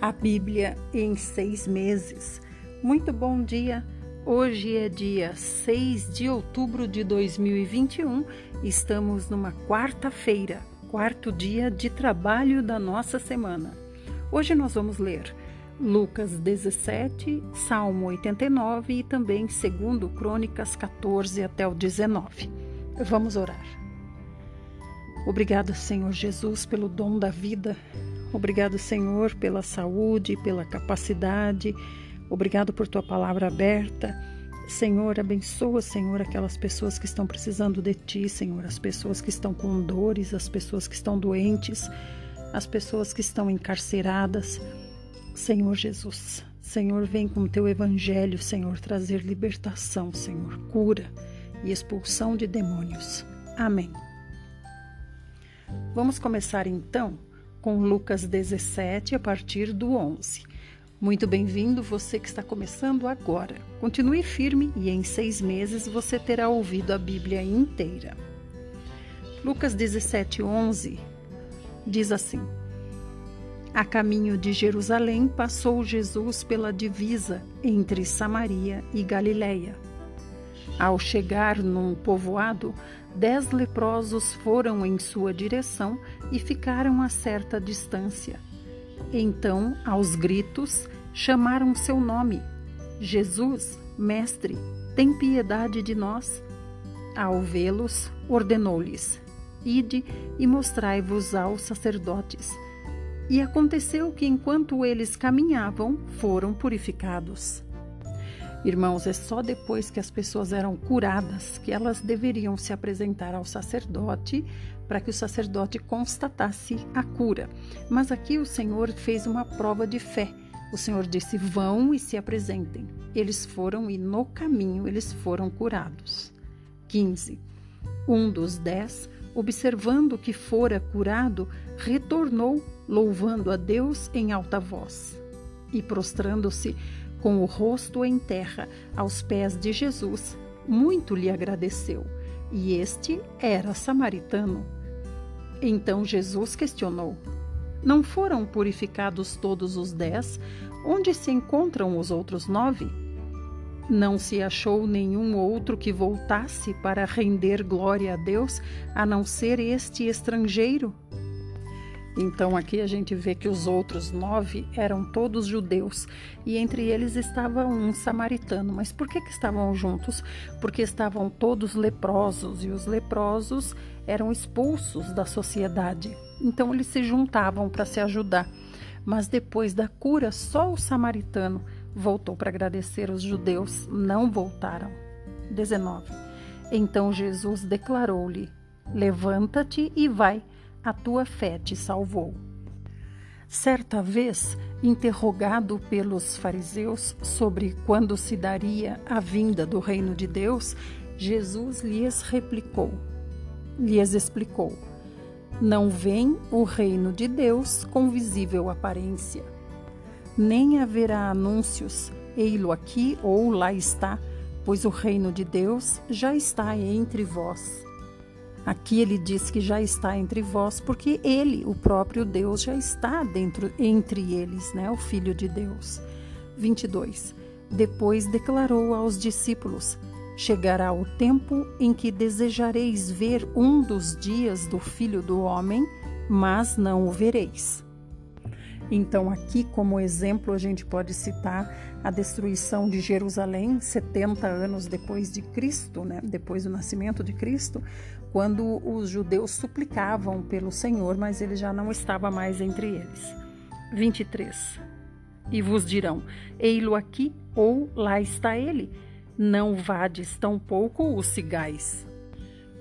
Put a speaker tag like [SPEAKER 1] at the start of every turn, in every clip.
[SPEAKER 1] a Bíblia em seis meses. Muito bom dia! Hoje é dia 6 de outubro de 2021, estamos numa quarta-feira, quarto dia de trabalho da nossa semana. Hoje nós vamos ler Lucas 17, Salmo 89 e também segundo Crônicas 14 até o 19. Vamos orar. Obrigada, Senhor Jesus, pelo dom da vida. Obrigado, Senhor, pela saúde, pela capacidade. Obrigado por tua palavra aberta. Senhor, abençoa, Senhor, aquelas pessoas que estão precisando de ti, Senhor, as pessoas que estão com dores, as pessoas que estão doentes, as pessoas que estão encarceradas. Senhor Jesus, Senhor, vem com teu evangelho, Senhor, trazer libertação, Senhor, cura e expulsão de demônios. Amém. Vamos começar então com Lucas 17, a partir do 11. Muito bem-vindo você que está começando agora. Continue firme e em seis meses você terá ouvido a Bíblia inteira. Lucas 17, 11 diz assim: A caminho de Jerusalém passou Jesus pela divisa entre Samaria e Galiléia. Ao chegar num povoado, dez leprosos foram em sua direção e ficaram a certa distância. Então, aos gritos, chamaram seu nome: Jesus, Mestre, tem piedade de nós. Ao vê-los, ordenou-lhes: Ide e mostrai-vos aos sacerdotes. E aconteceu que, enquanto eles caminhavam, foram purificados. Irmãos, é só depois que as pessoas eram curadas que elas deveriam se apresentar ao sacerdote para que o sacerdote constatasse a cura. Mas aqui o Senhor fez uma prova de fé. O Senhor disse: Vão e se apresentem. Eles foram e no caminho eles foram curados. 15. Um dos dez, observando que fora curado, retornou, louvando a Deus em alta voz. E prostrando-se, com o rosto em terra aos pés de Jesus, muito lhe agradeceu, e este era samaritano. Então Jesus questionou: Não foram purificados todos os dez? Onde se encontram os outros nove? Não se achou nenhum outro que voltasse para render glória a Deus, a não ser este estrangeiro? Então aqui a gente vê que os outros nove eram todos judeus e entre eles estava um samaritano. Mas por que, que estavam juntos? Porque estavam todos leprosos e os leprosos eram expulsos da sociedade. Então eles se juntavam para se ajudar. Mas depois da cura, só o samaritano voltou para agradecer. Os judeus não voltaram. 19. Então Jesus declarou-lhe: Levanta-te e vai a tua fé te salvou. Certa vez, interrogado pelos fariseus sobre quando se daria a vinda do reino de Deus, Jesus lhes replicou, lhes explicou: Não vem o reino de Deus com visível aparência, nem haverá anúncios, ei-lo aqui ou lá está, pois o reino de Deus já está entre vós. Aqui ele diz que já está entre vós, porque ele, o próprio Deus, já está dentro entre eles, né? O Filho de Deus. 22. Depois declarou aos discípulos: Chegará o tempo em que desejareis ver um dos dias do Filho do Homem, mas não o vereis. Então, aqui, como exemplo, a gente pode citar a destruição de Jerusalém 70 anos depois de Cristo, né? depois do nascimento de Cristo, quando os judeus suplicavam pelo Senhor, mas ele já não estava mais entre eles. 23. E vos dirão: Ei-lo aqui, ou lá está ele. Não vades tampouco o sigais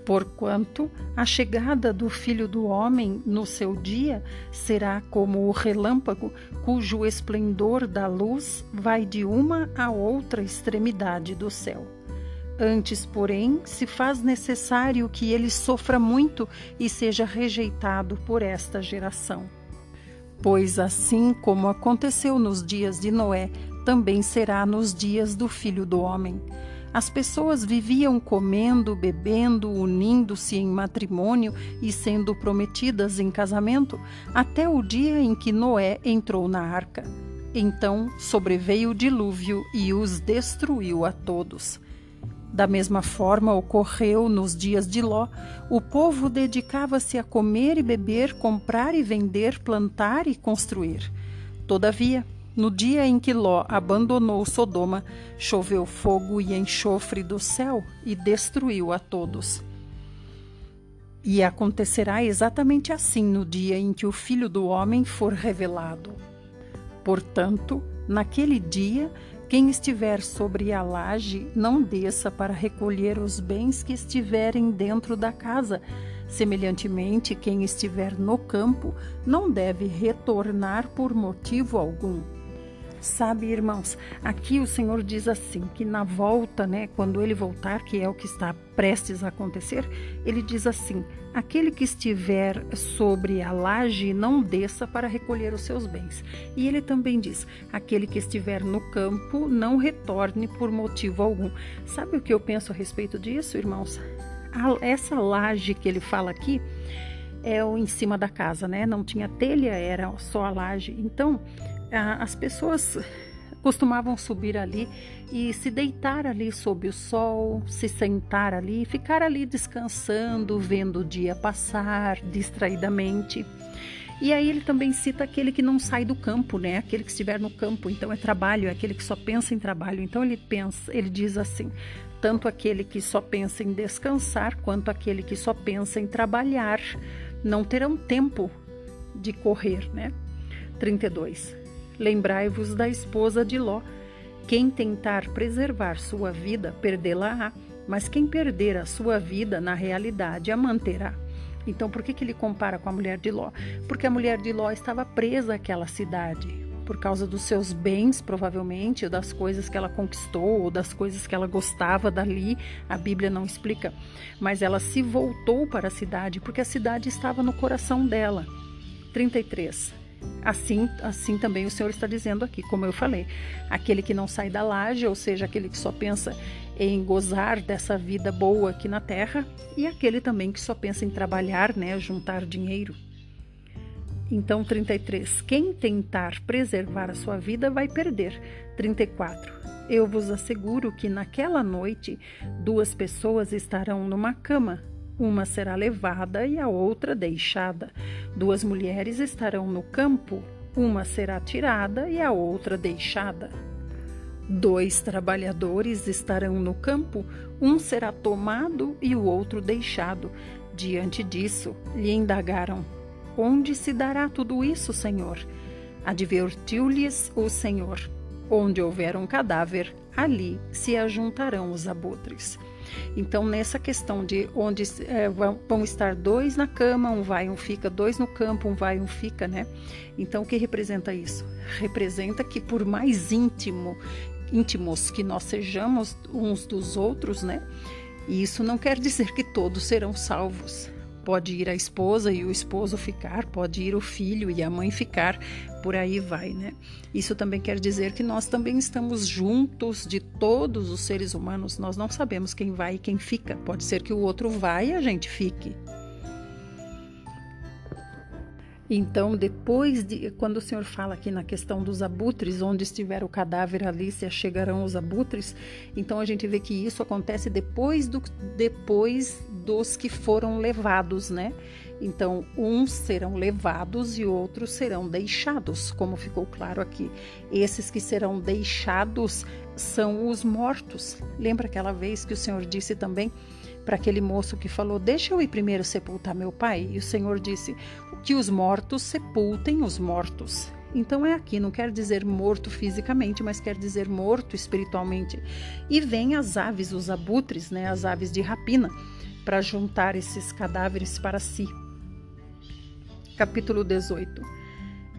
[SPEAKER 1] porquanto a chegada do Filho do Homem no seu dia será como o relâmpago, cujo esplendor da luz vai de uma a outra extremidade do céu. Antes, porém, se faz necessário que ele sofra muito e seja rejeitado por esta geração. Pois assim como aconteceu nos dias de Noé, também será nos dias do Filho do Homem. As pessoas viviam comendo, bebendo, unindo-se em matrimônio e sendo prometidas em casamento, até o dia em que Noé entrou na arca. Então sobreveio o dilúvio e os destruiu a todos. Da mesma forma ocorreu nos dias de Ló. O povo dedicava-se a comer e beber, comprar e vender, plantar e construir. Todavia, no dia em que Ló abandonou Sodoma, choveu fogo e enxofre do céu e destruiu a todos. E acontecerá exatamente assim no dia em que o Filho do Homem for revelado. Portanto, naquele dia, quem estiver sobre a laje não desça para recolher os bens que estiverem dentro da casa. Semelhantemente, quem estiver no campo não deve retornar por motivo algum. Sabe, irmãos, aqui o Senhor diz assim que na volta, né, quando ele voltar, que é o que está prestes a acontecer, ele diz assim: aquele que estiver sobre a laje não desça para recolher os seus bens. E ele também diz: aquele que estiver no campo não retorne por motivo algum. Sabe o que eu penso a respeito disso, irmãos? Essa laje que ele fala aqui é o em cima da casa, né? Não tinha telha, era só a laje. Então, as pessoas costumavam subir ali e se deitar ali sob o sol, se sentar ali, ficar ali descansando, vendo o dia passar distraidamente. E aí ele também cita aquele que não sai do campo, né? Aquele que estiver no campo, então é trabalho, é aquele que só pensa em trabalho. Então ele pensa, ele diz assim: tanto aquele que só pensa em descansar, quanto aquele que só pensa em trabalhar, não terão tempo de correr, né? 32. Lembrai-vos da esposa de Ló. Quem tentar preservar sua vida, perdê-la-á, mas quem perder a sua vida, na realidade, a manterá. Então, por que, que ele compara com a mulher de Ló? Porque a mulher de Ló estava presa àquela cidade, por causa dos seus bens, provavelmente, ou das coisas que ela conquistou, ou das coisas que ela gostava dali, a Bíblia não explica. Mas ela se voltou para a cidade, porque a cidade estava no coração dela. 33. Assim, assim também o Senhor está dizendo aqui, como eu falei, aquele que não sai da laje, ou seja, aquele que só pensa em gozar dessa vida boa aqui na terra, e aquele também que só pensa em trabalhar, né, juntar dinheiro. Então, 33. Quem tentar preservar a sua vida vai perder. 34. Eu vos asseguro que naquela noite duas pessoas estarão numa cama, uma será levada e a outra deixada. Duas mulheres estarão no campo, uma será tirada e a outra deixada. Dois trabalhadores estarão no campo, um será tomado e o outro deixado. Diante disso, lhe indagaram: Onde se dará tudo isso, Senhor? Advertiu-lhes o Senhor: Onde houver um cadáver, ali se ajuntarão os abutres. Então, nessa questão de onde é, vão estar dois na cama, um vai, um fica, dois no campo, um vai, um fica, né? Então, o que representa isso? Representa que por mais íntimo, íntimos que nós sejamos uns dos outros, né? Isso não quer dizer que todos serão salvos. Pode ir a esposa e o esposo ficar, pode ir o filho e a mãe ficar, por aí vai, né? Isso também quer dizer que nós também estamos juntos de todos os seres humanos, nós não sabemos quem vai e quem fica. Pode ser que o outro vá e a gente fique. Então, depois de quando o Senhor fala aqui na questão dos abutres, onde estiver o cadáver ali se achegarão os abutres, então a gente vê que isso acontece depois do depois dos que foram levados, né? Então, uns serão levados e outros serão deixados, como ficou claro aqui. Esses que serão deixados são os mortos. Lembra aquela vez que o Senhor disse também para aquele moço que falou: Deixa eu ir primeiro sepultar meu pai? E o Senhor disse: Que os mortos sepultem os mortos. Então é aqui, não quer dizer morto fisicamente, mas quer dizer morto espiritualmente. E vem as aves, os abutres, né, as aves de rapina, para juntar esses cadáveres para si capítulo 18.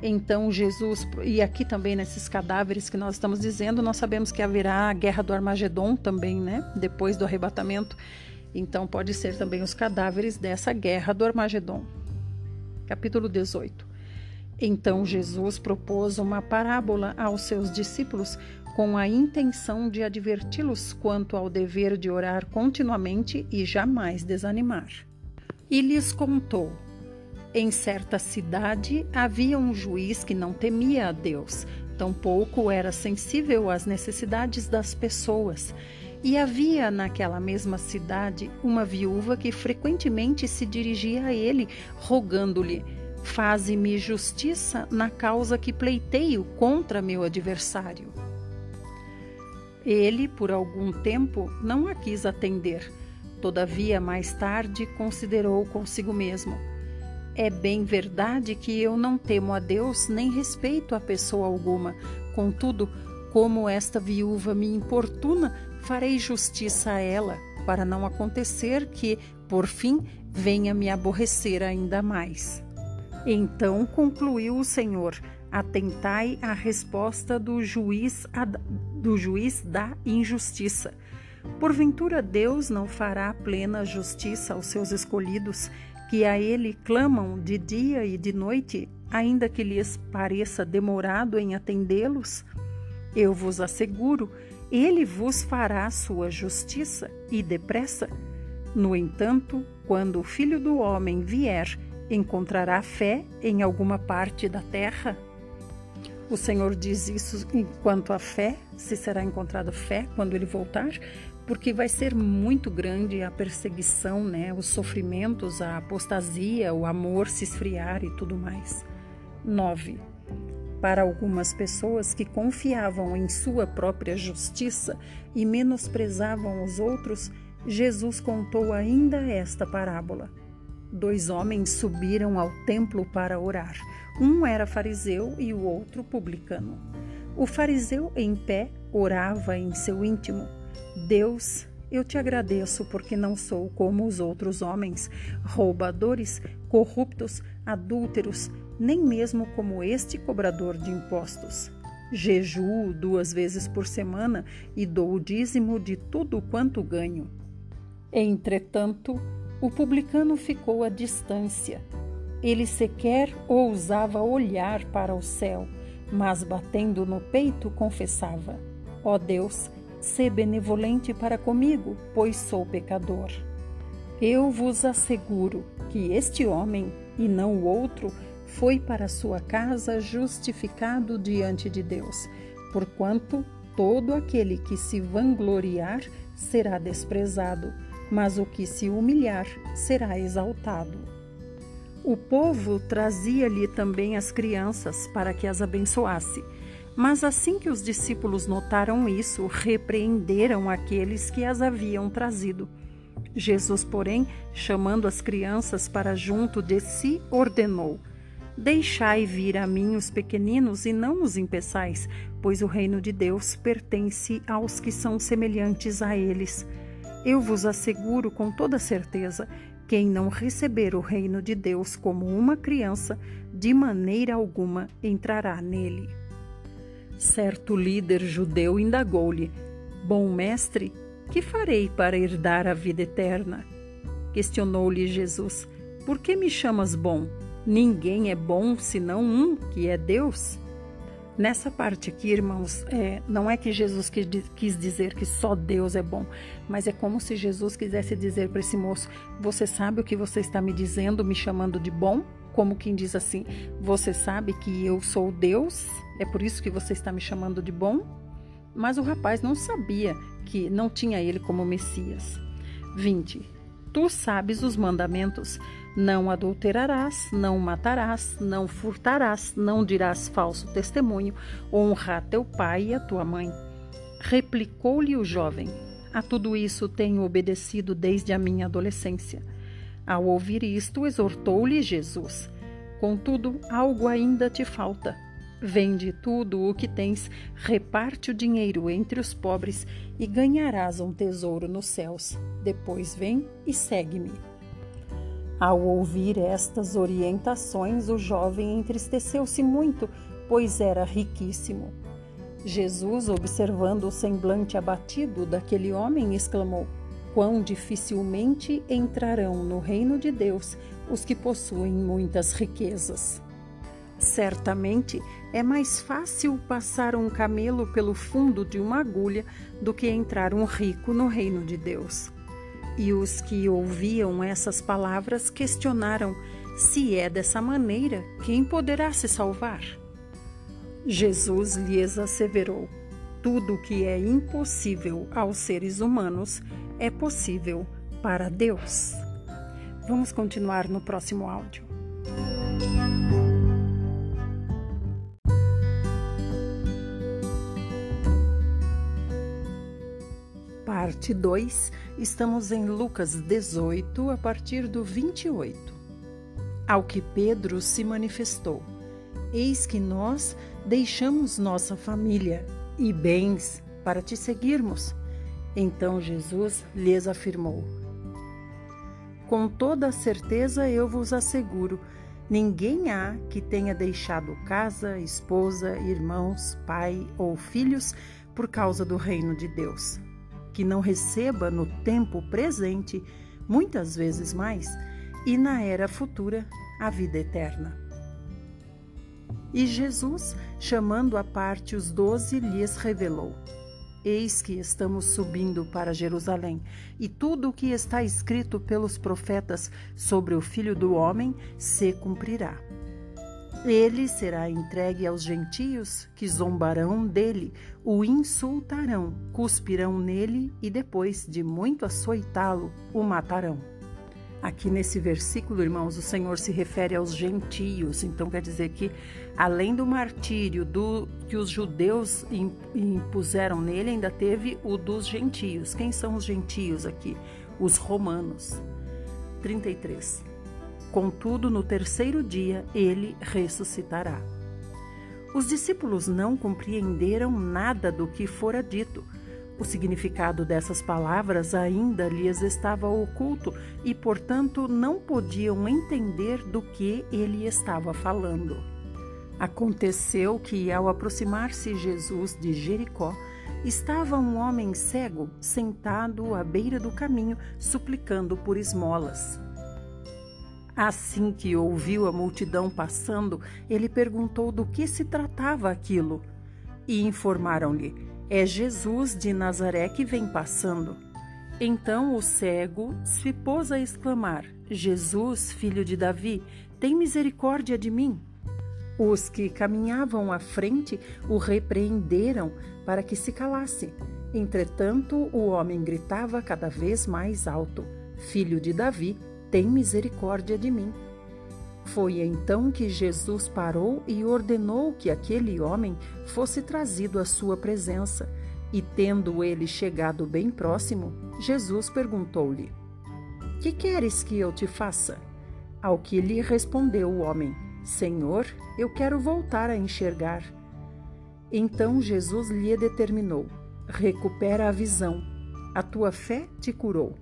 [SPEAKER 1] Então Jesus, e aqui também nesses cadáveres que nós estamos dizendo, nós sabemos que haverá a guerra do Armagedon também, né? Depois do arrebatamento. Então pode ser também os cadáveres dessa guerra do Armagedon. Capítulo 18. Então Jesus propôs uma parábola aos seus discípulos com a intenção de adverti-los quanto ao dever de orar continuamente e jamais desanimar. E lhes contou: Em certa cidade havia um juiz que não temia a Deus, tampouco era sensível às necessidades das pessoas. E havia naquela mesma cidade uma viúva que frequentemente se dirigia a ele, rogando-lhe: Faze-me justiça na causa que pleiteio contra meu adversário. Ele, por algum tempo, não a quis atender. Todavia, mais tarde, considerou consigo mesmo: É bem verdade que eu não temo a Deus nem respeito a pessoa alguma. Contudo, como esta viúva me importuna, farei justiça a ela, para não acontecer que, por fim, venha me aborrecer ainda mais. Então concluiu o Senhor: Atentai à resposta do juiz, do juiz da injustiça. Porventura Deus não fará plena justiça aos seus escolhidos, que a Ele clamam de dia e de noite, ainda que lhes pareça demorado em atendê-los? Eu vos asseguro, Ele vos fará sua justiça e depressa. No entanto, quando o Filho do Homem vier, encontrará fé em alguma parte da terra? O Senhor diz isso enquanto a fé, se será encontrada fé quando ele voltar, porque vai ser muito grande a perseguição, né, os sofrimentos, a apostasia, o amor se esfriar e tudo mais. 9. Para algumas pessoas que confiavam em sua própria justiça e menosprezavam os outros, Jesus contou ainda esta parábola. Dois homens subiram ao templo para orar. Um era fariseu e o outro publicano. O fariseu, em pé, orava em seu íntimo: Deus, eu te agradeço porque não sou como os outros homens, roubadores, corruptos, adúlteros, nem mesmo como este cobrador de impostos. Jejuo duas vezes por semana e dou o dízimo de tudo quanto ganho. Entretanto, o publicano ficou à distância. Ele sequer ousava olhar para o céu, mas batendo no peito confessava: Ó oh Deus, sê benevolente para comigo, pois sou pecador. Eu vos asseguro que este homem, e não o outro, foi para sua casa justificado diante de Deus, porquanto todo aquele que se vangloriar será desprezado mas o que se humilhar será exaltado. O povo trazia-lhe também as crianças para que as abençoasse. Mas assim que os discípulos notaram isso, repreenderam aqueles que as haviam trazido. Jesus, porém, chamando as crianças para junto de si, ordenou: Deixai vir a mim os pequeninos e não os impeçais, pois o reino de Deus pertence aos que são semelhantes a eles. Eu vos asseguro com toda certeza: quem não receber o reino de Deus como uma criança, de maneira alguma entrará nele. Certo líder judeu indagou-lhe: Bom mestre, que farei para herdar a vida eterna? Questionou-lhe Jesus: Por que me chamas bom? Ninguém é bom senão um, que é Deus. Nessa parte aqui, irmãos, é, não é que Jesus quis dizer que só Deus é bom, mas é como se Jesus quisesse dizer para esse moço: Você sabe o que você está me dizendo, me chamando de bom? Como quem diz assim: Você sabe que eu sou Deus? É por isso que você está me chamando de bom? Mas o rapaz não sabia que não tinha ele como Messias. 20. Tu sabes os mandamentos não adulterarás, não matarás, não furtarás, não dirás falso testemunho, honra teu pai e a tua mãe. Replicou-lhe o jovem: A tudo isso tenho obedecido desde a minha adolescência. Ao ouvir isto, exortou-lhe Jesus: Contudo, algo ainda te falta. Vende tudo o que tens, reparte o dinheiro entre os pobres e ganharás um tesouro nos céus. Depois vem e segue-me. Ao ouvir estas orientações, o jovem entristeceu-se muito, pois era riquíssimo. Jesus, observando o semblante abatido daquele homem, exclamou: Quão dificilmente entrarão no reino de Deus os que possuem muitas riquezas. Certamente é mais fácil passar um camelo pelo fundo de uma agulha do que entrar um rico no reino de Deus. E os que ouviam essas palavras questionaram se é dessa maneira, quem poderá se salvar? Jesus lhes asseverou: tudo que é impossível aos seres humanos é possível para Deus. Vamos continuar no próximo áudio. Parte 2, estamos em Lucas 18, a partir do 28. Ao que Pedro se manifestou: Eis que nós deixamos nossa família e bens para te seguirmos. Então Jesus lhes afirmou: Com toda certeza eu vos asseguro, ninguém há que tenha deixado casa, esposa, irmãos, pai ou filhos por causa do reino de Deus, que não receba no tempo presente, muitas vezes mais, e na era futura a vida eterna. E Jesus, chamando à parte os doze, lhes revelou: Eis que estamos subindo para Jerusalém, e tudo o que está escrito pelos profetas sobre o Filho do Homem se cumprirá. Ele será entregue aos gentios, que zombarão dele, o insultarão, cuspirão nele e depois de muito açoitá-lo, o matarão. Aqui nesse versículo, irmãos, o Senhor se refere aos gentios. Então quer dizer que, além do martírio do, que os judeus impuseram nele, ainda teve o dos gentios. Quem são os gentios aqui? Os romanos. 33. Contudo, no terceiro dia ele ressuscitará. Os discípulos não compreenderam nada do que fora dito o significado dessas palavras ainda lhes estava oculto e, portanto, não podiam entender do que ele estava falando. Aconteceu que, ao aproximar-se Jesus de Jericó, estava um homem cego sentado à beira do caminho, suplicando por esmolas. Assim que ouviu a multidão passando, ele perguntou do que se tratava aquilo. E informaram-lhe: é Jesus de Nazaré que vem passando. Então o cego se pôs a exclamar: Jesus, filho de Davi, tem misericórdia de mim. Os que caminhavam à frente o repreenderam para que se calasse. Entretanto, o homem gritava cada vez mais alto: Filho de Davi, tem misericórdia de mim. Foi então que Jesus parou e ordenou que aquele homem fosse trazido à sua presença. E tendo ele chegado bem próximo, Jesus perguntou-lhe: Que queres que eu te faça? Ao que lhe respondeu o homem: Senhor, eu quero voltar a enxergar. Então Jesus lhe determinou: Recupera a visão. A tua fé te curou.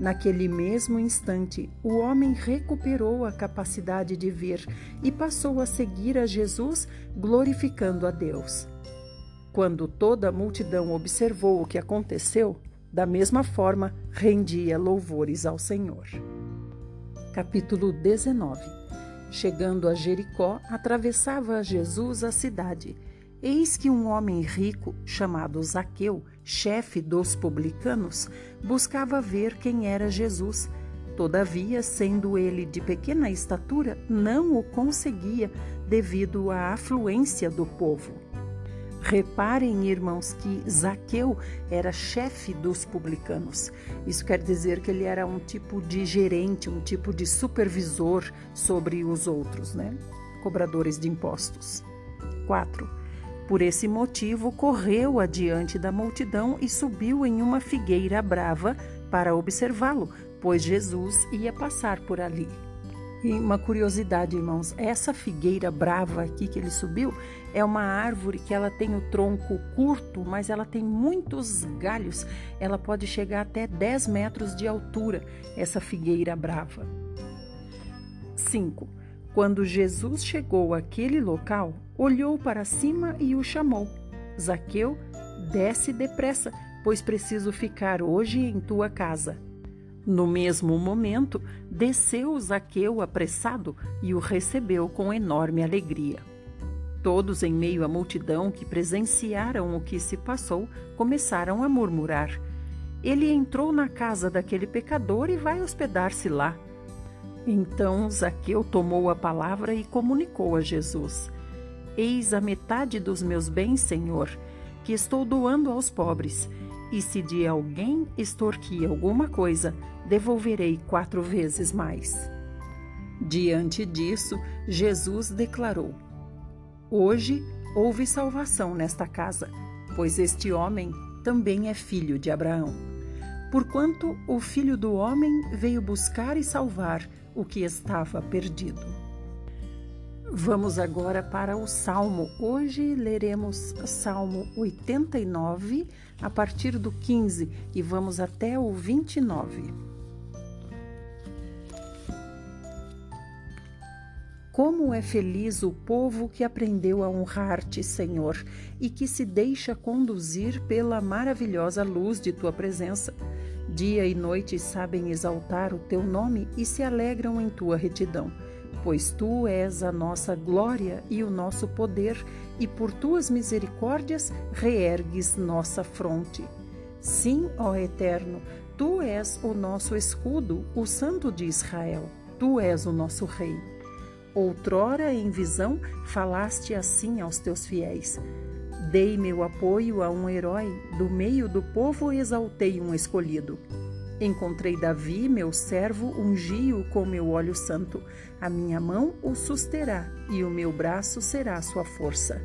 [SPEAKER 1] Naquele mesmo instante, o homem recuperou a capacidade de ver e passou a seguir a Jesus, glorificando a Deus. Quando toda a multidão observou o que aconteceu, da mesma forma rendia louvores ao Senhor. Capítulo 19 Chegando a Jericó, atravessava Jesus a cidade. Eis que um homem rico, chamado Zaqueu, chefe dos publicanos, buscava ver quem era Jesus. Todavia, sendo ele de pequena estatura, não o conseguia devido à afluência do povo. Reparem, irmãos, que Zaqueu era chefe dos publicanos. Isso quer dizer que ele era um tipo de gerente, um tipo de supervisor sobre os outros, né? Cobradores de impostos. 4. Por esse motivo, correu adiante da multidão e subiu em uma figueira brava para observá-lo, pois Jesus ia passar por ali. E uma curiosidade, irmãos, essa figueira brava aqui que ele subiu é uma árvore que ela tem o tronco curto, mas ela tem muitos galhos. Ela pode chegar até 10 metros de altura, essa figueira brava. 5. Quando Jesus chegou àquele local, olhou para cima e o chamou: Zaqueu, desce depressa, pois preciso ficar hoje em tua casa. No mesmo momento, desceu Zaqueu apressado e o recebeu com enorme alegria. Todos, em meio à multidão que presenciaram o que se passou, começaram a murmurar. Ele entrou na casa daquele pecador e vai hospedar-se lá. Então Zaqueu tomou a palavra e comunicou a Jesus: Eis a metade dos meus bens, Senhor, que estou doando aos pobres. E se de alguém extorquir alguma coisa, devolverei quatro vezes mais. Diante disso, Jesus declarou: Hoje houve salvação nesta casa, pois este homem também é filho de Abraão. Porquanto o filho do homem veio buscar e salvar o que estava perdido. Vamos agora para o Salmo. Hoje leremos Salmo 89, a partir do 15, e vamos até o 29. Como é feliz o povo que aprendeu a honrar-te, Senhor, e que se deixa conduzir pela maravilhosa luz de tua presença. Dia e noite sabem exaltar o teu nome e se alegram em tua retidão. Pois tu és a nossa glória e o nosso poder, e por tuas misericórdias reergues nossa fronte. Sim, ó Eterno, tu és o nosso escudo, o Santo de Israel. Tu és o nosso Rei. Outrora, em visão, falaste assim aos teus fiéis: Dei meu apoio a um herói, do meio do povo exaltei um escolhido. Encontrei Davi, meu servo, ungi-o com meu óleo santo. A minha mão o susterá, e o meu braço será sua força.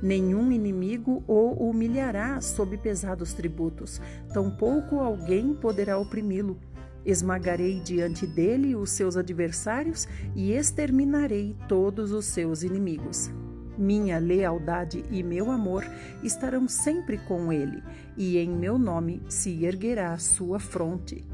[SPEAKER 1] Nenhum inimigo o humilhará sob pesados tributos, tampouco alguém poderá oprimi-lo. Esmagarei diante dele os seus adversários e exterminarei todos os seus inimigos. Minha lealdade e meu amor estarão sempre com ele, e em meu nome se erguerá a sua fronte.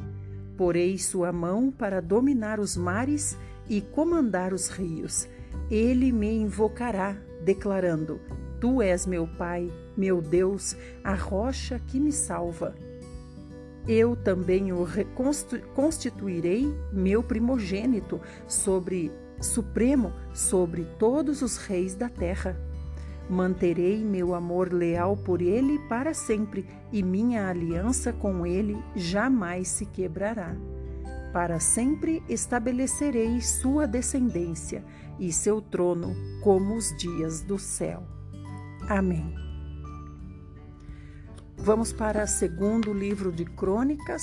[SPEAKER 1] Porei sua mão para dominar os mares e comandar os rios. Ele me invocará, declarando: Tu és meu Pai, meu Deus, a rocha que me salva eu também o constituirei meu primogênito sobre supremo sobre todos os reis da terra. Manterei meu amor leal por ele para sempre, e minha aliança com ele jamais se quebrará. Para sempre estabelecerei sua descendência e seu trono como os dias do céu. Amém. Vamos para o segundo livro de Crônicas,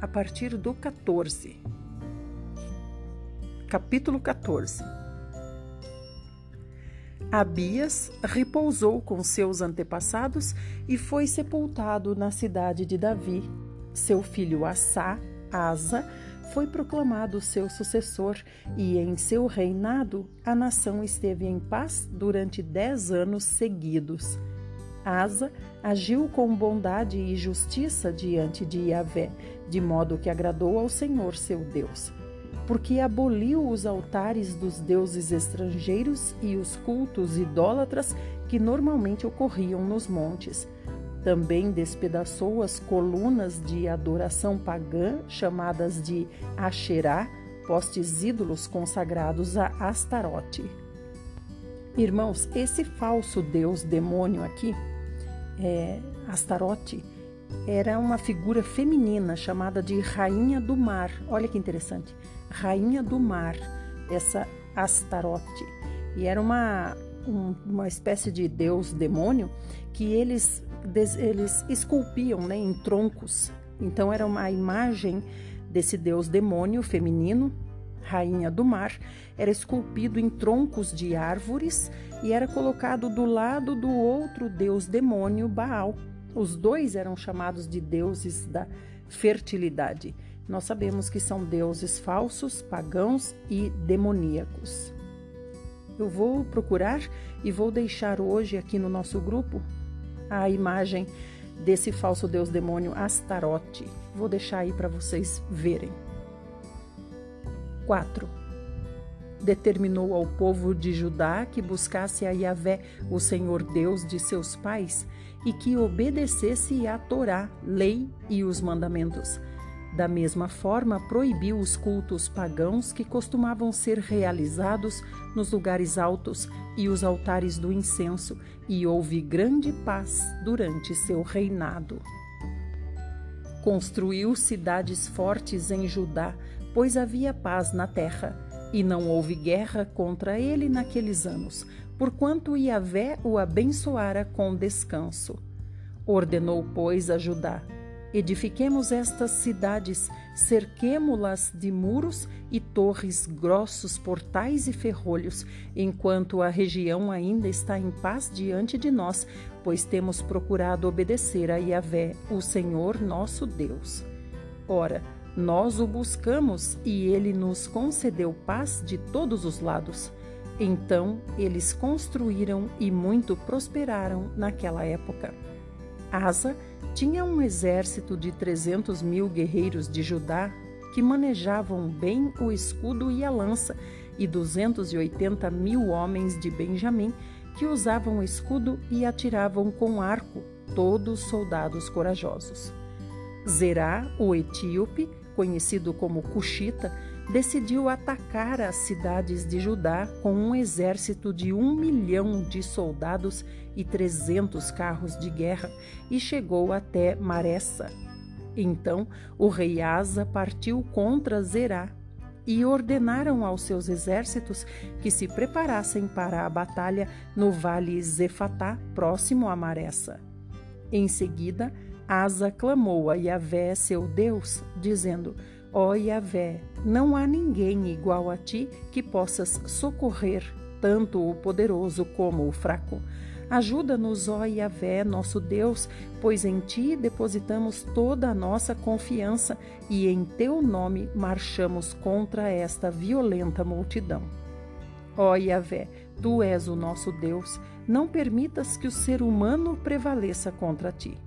[SPEAKER 1] a partir do 14. Capítulo 14. Abias repousou com seus antepassados e foi sepultado na cidade de Davi. Seu filho Assá, Asa, foi proclamado seu sucessor, e em seu reinado a nação esteve em paz durante dez anos seguidos. Asa agiu com bondade e justiça diante de Yahvé, de modo que agradou ao Senhor seu Deus. Porque aboliu os altares dos deuses estrangeiros e os cultos idólatras que normalmente ocorriam nos montes. Também despedaçou as colunas de adoração pagã, chamadas de Asherá, postes ídolos consagrados a Astarote. Irmãos, esse falso deus demônio aqui é, Astarote era uma figura feminina chamada de Rainha do Mar. Olha que interessante. Rainha do Mar, essa Astarote. E era uma, um, uma espécie de deus demônio que eles, eles esculpiam né, em troncos. Então era uma imagem desse deus demônio feminino, rainha do mar, era esculpido em troncos de árvores e era colocado do lado do outro deus demônio Baal. Os dois eram chamados de deuses da fertilidade. Nós sabemos que são deuses falsos, pagãos e demoníacos. Eu vou procurar e vou deixar hoje aqui no nosso grupo a imagem desse falso deus demônio Astarote. Vou deixar aí para vocês verem. 4 determinou ao povo de Judá que buscasse a Yahvé, o Senhor Deus de seus pais, e que obedecesse à Torá, lei e os mandamentos. Da mesma forma, proibiu os cultos pagãos que costumavam ser realizados nos lugares altos e os altares do incenso, e houve grande paz durante seu reinado. Construiu cidades fortes em Judá, pois havia paz na terra, e não houve guerra contra ele naqueles anos, porquanto Yahvé o abençoara com descanso. Ordenou, pois, a Judá: Edifiquemos estas cidades, cerquemo-las de muros e torres, grossos portais e ferrolhos, enquanto a região ainda está em paz diante de nós, pois temos procurado obedecer a Yahvé, o Senhor nosso Deus. Ora, nós o buscamos e ele nos concedeu paz de todos os lados. Então eles construíram e muito prosperaram naquela época. Asa tinha um exército de 300 mil guerreiros de Judá que manejavam bem o escudo e a lança, e 280 mil homens de Benjamim que usavam escudo e atiravam com arco, todos soldados corajosos. Zerá, o etíope, conhecido como Cuxita, decidiu atacar as cidades de Judá com um exército de um milhão de soldados e trezentos carros de guerra e chegou até Maressa. Então o rei Asa partiu contra Zerá e ordenaram aos seus exércitos que se preparassem para a batalha no vale Zefatá, próximo a Maressa. Em seguida, Asa clamou a Yahvé, seu Deus, dizendo: Ó Yahvé, não há ninguém igual a ti que possas socorrer tanto o poderoso como o fraco. Ajuda-nos, ó Yahvé, nosso Deus, pois em ti depositamos toda a nossa confiança e em teu nome marchamos contra esta violenta multidão. Ó Yahvé, tu és o nosso Deus, não permitas que o ser humano prevaleça contra ti.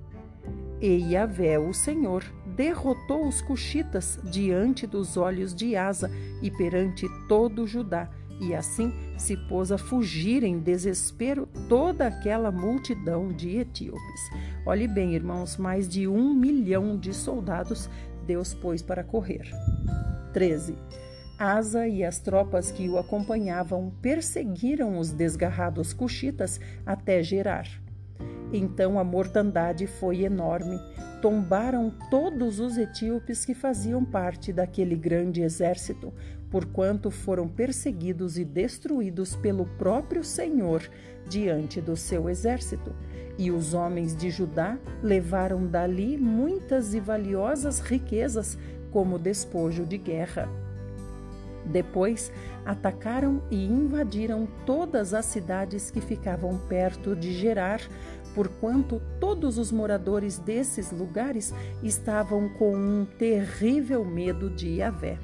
[SPEAKER 1] E Yahvé, o Senhor, derrotou os cuxitas diante dos olhos de Asa e perante todo Judá, e assim se pôs a fugir em desespero toda aquela multidão de etíopes. Olhe bem, irmãos, mais de um milhão de soldados Deus pôs para correr. 13. Asa e as tropas que o acompanhavam perseguiram os desgarrados cuxitas até Gerar. Então a mortandade foi enorme. Tombaram todos os etíopes que faziam parte daquele grande exército, porquanto foram perseguidos e destruídos pelo próprio Senhor diante do seu exército. E os homens de Judá levaram dali muitas e valiosas riquezas como despojo de guerra. Depois atacaram e invadiram todas as cidades que ficavam perto de Gerar, porquanto todos os moradores desses lugares estavam com um terrível medo de Yahvé.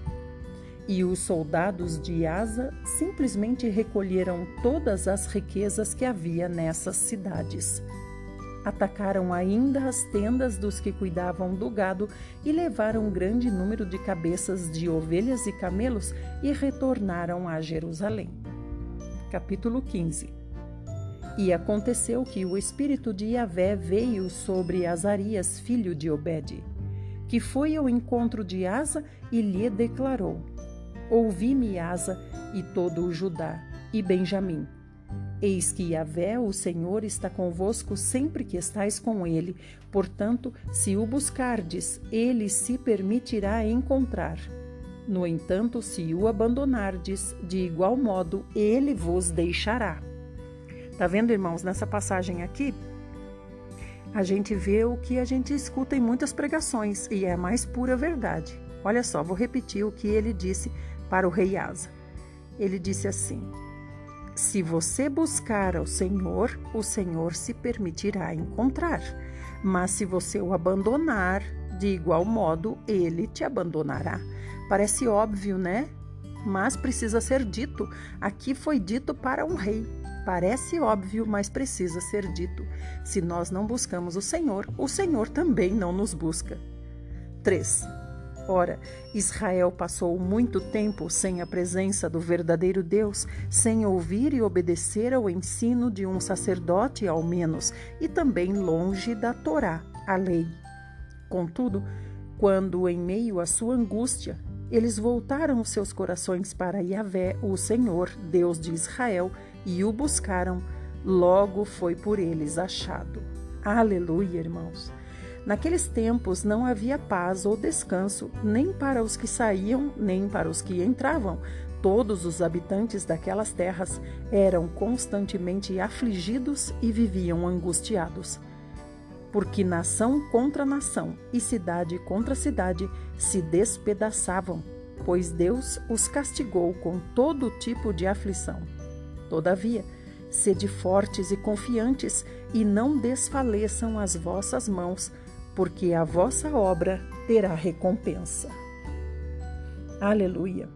[SPEAKER 1] E os soldados de Asa simplesmente recolheram todas as riquezas que havia nessas cidades. Atacaram ainda as tendas dos que cuidavam do gado e levaram um grande número de cabeças de ovelhas e camelos e retornaram a Jerusalém. Capítulo 15 e aconteceu que o espírito de Yahvé veio sobre Azarias, filho de Obed, que foi ao encontro de Asa e lhe declarou: Ouvi-me, Asa, e todo o Judá, e Benjamim. Eis que Yahvé, o Senhor, está convosco sempre que estais com ele. Portanto, se o buscardes, ele se permitirá encontrar. No entanto, se o abandonardes, de igual modo, ele vos deixará. Tá vendo, irmãos? Nessa passagem aqui, a gente vê o que a gente escuta em muitas pregações e é a mais pura verdade. Olha só, vou repetir o que ele disse para o rei Asa. Ele disse assim: Se você buscar ao Senhor, o Senhor se permitirá encontrar. Mas se você o abandonar, de igual modo, ele te abandonará. Parece óbvio, né? Mas precisa ser dito. Aqui foi dito para um rei. Parece óbvio, mas precisa ser dito. Se nós não buscamos o Senhor, o Senhor também não nos busca. 3. Ora, Israel passou muito tempo sem a presença do verdadeiro Deus, sem ouvir e obedecer ao ensino de um sacerdote, ao menos, e também longe da Torá, a lei. Contudo, quando, em meio à sua angústia, eles voltaram seus corações para Yahvé, o Senhor, Deus de Israel, e o buscaram, logo foi por eles achado. Aleluia, irmãos! Naqueles tempos não havia paz ou descanso, nem para os que saíam, nem para os que entravam. Todos os habitantes daquelas terras eram constantemente afligidos e viviam angustiados. Porque nação contra nação e cidade contra cidade se despedaçavam, pois Deus os castigou com todo tipo de aflição. Todavia, sede fortes e confiantes, e não desfaleçam as vossas mãos, porque a vossa obra terá recompensa. Aleluia.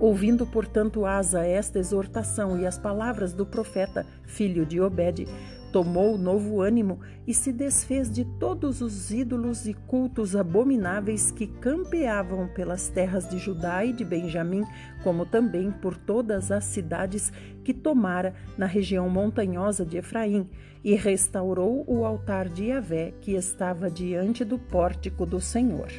[SPEAKER 1] Ouvindo, portanto, Asa esta exortação e as palavras do profeta, filho de Obed, tomou novo ânimo e se desfez de todos os ídolos e cultos abomináveis que campeavam pelas terras de Judá e de Benjamim, como também por todas as cidades que tomara na região montanhosa de Efraim, e restaurou o altar de Yahvé que estava diante do pórtico do Senhor.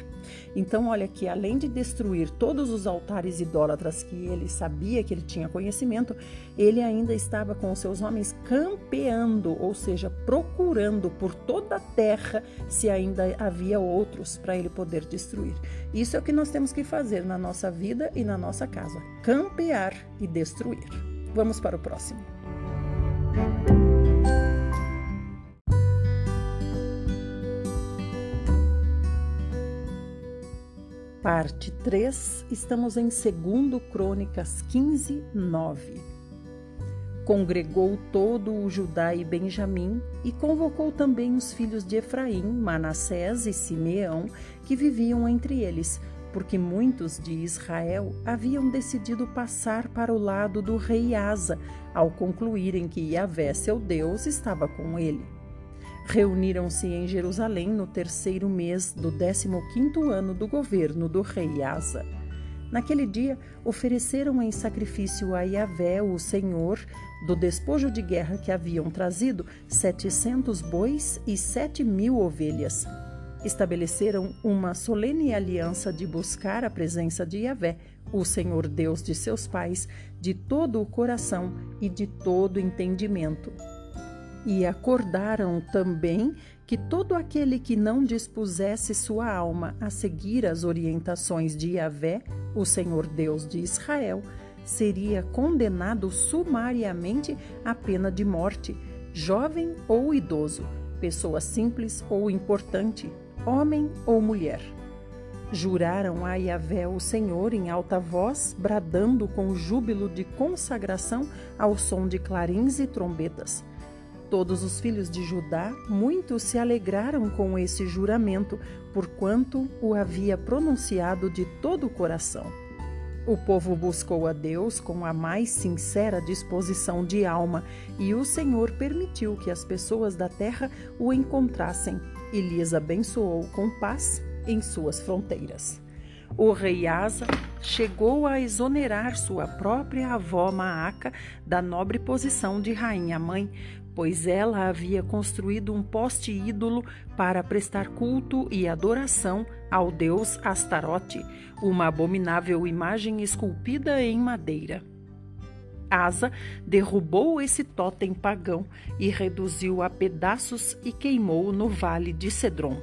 [SPEAKER 1] Então, olha que além de destruir todos os altares idólatras que ele sabia que ele tinha conhecimento, ele ainda estava com seus homens campeando, ou seja, procurando por toda a terra se ainda havia outros para ele poder destruir. Isso é o que nós temos que fazer na nossa vida e na nossa casa: campear e destruir. Vamos para o próximo. Parte 3, estamos em 2 Crônicas 15, 9. Congregou todo o Judá e Benjamim e convocou também os filhos de Efraim, Manassés e Simeão, que viviam entre eles, porque muitos de Israel haviam decidido passar para o lado do rei Asa, ao concluírem que Yahvé, seu Deus, estava com ele reuniram-se em Jerusalém no terceiro mês do décimo quinto ano do governo do rei Asa. Naquele dia, ofereceram em sacrifício a Yahvé, o Senhor, do despojo de guerra que haviam trazido, setecentos bois e sete mil ovelhas. Estabeleceram uma solene aliança de buscar a presença de Yahvé, o Senhor Deus de seus pais, de todo o coração e de todo entendimento e acordaram também que todo aquele que não dispusesse sua alma a seguir as orientações de Yahvé, o Senhor Deus de Israel, seria condenado sumariamente à pena de morte, jovem ou idoso, pessoa simples ou importante, homem ou mulher. Juraram a Yahvé o Senhor em alta voz, bradando com júbilo de consagração ao som de clarins e trombetas. Todos os filhos de Judá muito se alegraram com esse juramento, porquanto o havia pronunciado de todo o coração. O povo buscou a Deus com a mais sincera disposição de alma, e o Senhor permitiu que as pessoas da terra o encontrassem e lhes abençoou com paz em suas fronteiras. O rei Asa chegou a exonerar sua própria avó Maaca da nobre posição de rainha-mãe, pois ela havia construído um poste ídolo para prestar culto e adoração ao deus Astarote, uma abominável imagem esculpida em madeira. Asa derrubou esse totem pagão e reduziu a pedaços e queimou no vale de Cedron.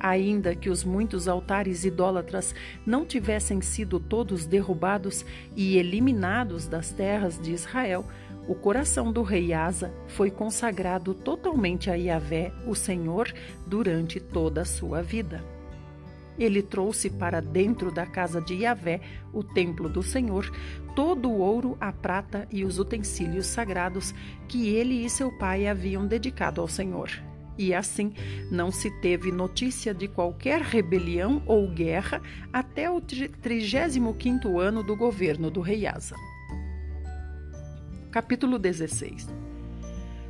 [SPEAKER 1] Ainda que os muitos altares idólatras não tivessem sido todos derrubados e eliminados das terras de Israel, o coração do rei Asa foi consagrado totalmente a Yahvé, o Senhor, durante toda a sua vida. Ele trouxe para dentro da casa de Yahvé, o templo do Senhor, todo o ouro, a prata e os utensílios sagrados que ele e seu pai haviam dedicado ao Senhor. E assim não se teve notícia de qualquer rebelião ou guerra até o 35º ano do governo do rei Asa. Capítulo 16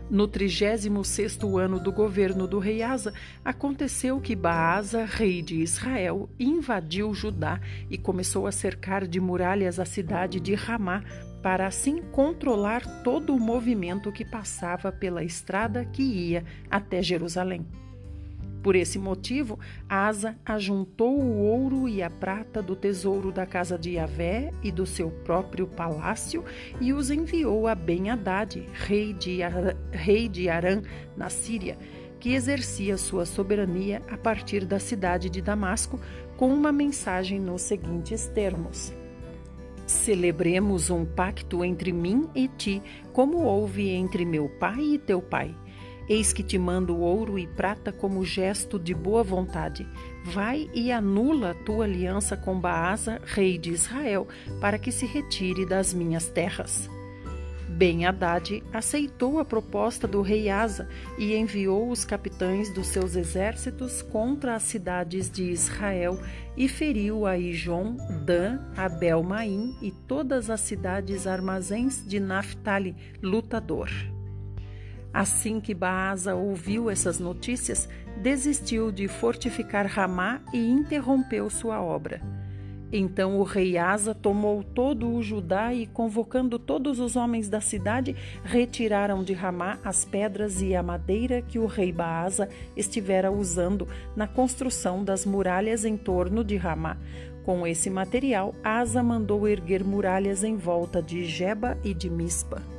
[SPEAKER 1] No 36º ano do governo do rei Asa, aconteceu que Baasa, rei de Israel, invadiu Judá e começou a cercar de muralhas a cidade de Ramá, para assim controlar todo o movimento que passava pela estrada que ia até Jerusalém. Por esse motivo, Asa ajuntou o ouro e a prata do tesouro da casa de Yahvé e do seu próprio palácio e os enviou a Ben-Hadad, rei de, rei de Arã, na Síria, que exercia sua soberania a partir da cidade de Damasco, com uma mensagem nos seguintes termos: Celebremos um pacto entre mim e ti, como houve entre meu pai e teu pai. Eis que te mando ouro e prata como gesto de boa vontade. Vai e anula tua aliança com Baasa, rei de Israel, para que se retire das minhas terras. Ben Haddad aceitou a proposta do rei Asa e enviou os capitães dos seus exércitos contra as cidades de Israel e feriu a Ijon, Dan, Abel-Maim e todas as cidades armazéns de Naphtali, lutador. Assim que Baasa ouviu essas notícias, desistiu de fortificar Ramá e interrompeu sua obra. Então o rei Asa tomou todo o Judá e, convocando todos os homens da cidade, retiraram de Ramá as pedras e a madeira que o rei Baasa estivera usando na construção das muralhas em torno de Ramá. Com esse material, Asa mandou erguer muralhas em volta de Jeba e de Mispa.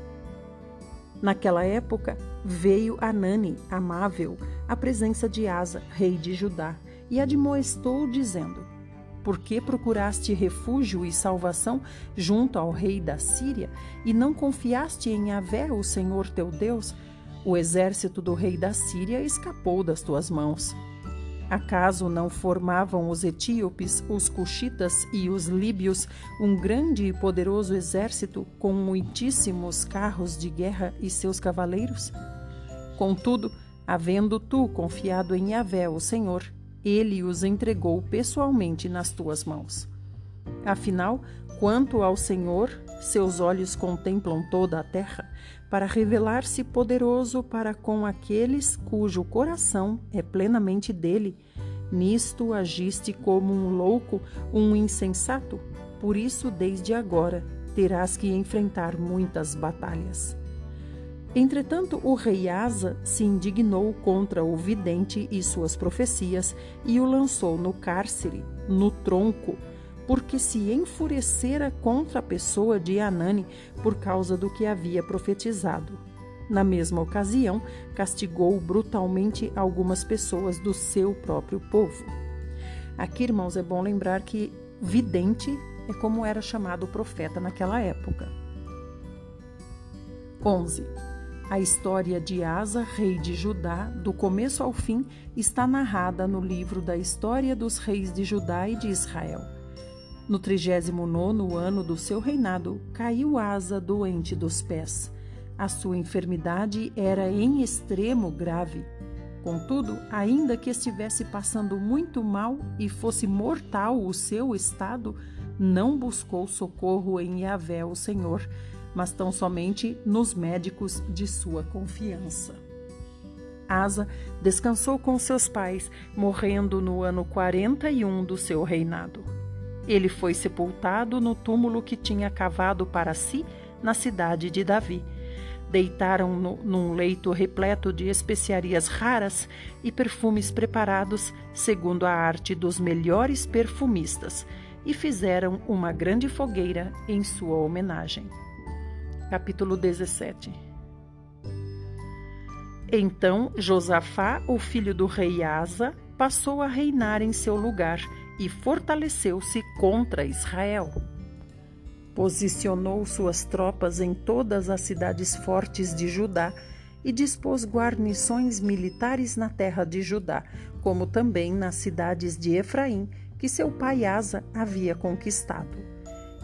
[SPEAKER 1] Naquela época, veio Anani, amável, à presença de Asa, rei de Judá, e admoestou, dizendo: por que procuraste refúgio e salvação junto ao rei da Síria e não confiaste em Yahvé, o Senhor teu Deus? O exército do rei da Síria escapou das tuas mãos. Acaso não formavam os etíopes, os cuxitas e os líbios um grande e poderoso exército com muitíssimos carros de guerra e seus cavaleiros? Contudo, havendo tu confiado em Yahvé, o Senhor, ele os entregou pessoalmente nas tuas mãos. Afinal, quanto ao Senhor, seus olhos contemplam toda a terra, para revelar-se poderoso para com aqueles cujo coração é plenamente dele. Nisto agiste como um louco, um insensato, por isso, desde agora, terás que enfrentar muitas batalhas. Entretanto, o rei Asa se indignou contra o vidente e suas profecias e o lançou no cárcere, no tronco, porque se enfurecera contra a pessoa de Anani por causa do que havia profetizado. Na mesma ocasião, castigou brutalmente algumas pessoas do seu próprio povo. Aqui, irmãos, é bom lembrar que vidente é como era chamado o profeta naquela época. 11. A história de Asa, rei de Judá, do começo ao fim, está narrada no livro da História dos Reis de Judá e de Israel. No 39 ano do seu reinado, caiu Asa doente dos pés. A sua enfermidade era em extremo grave. Contudo, ainda que estivesse passando muito mal e fosse mortal o seu estado, não buscou socorro em Yahvé, o Senhor, mas tão somente nos médicos de sua confiança. Asa descansou com seus pais, morrendo no ano 41 do seu reinado. Ele foi sepultado no túmulo que tinha cavado para si na cidade de Davi. Deitaram-no num leito repleto de especiarias raras e perfumes preparados segundo a arte dos melhores perfumistas e fizeram uma grande fogueira em sua homenagem capítulo 17. Então Josafá, o filho do rei Asa, passou a reinar em seu lugar e fortaleceu-se contra Israel. Posicionou suas tropas em todas as cidades fortes de Judá e dispôs guarnições militares na terra de Judá, como também nas cidades de Efraim, que seu pai Asa havia conquistado.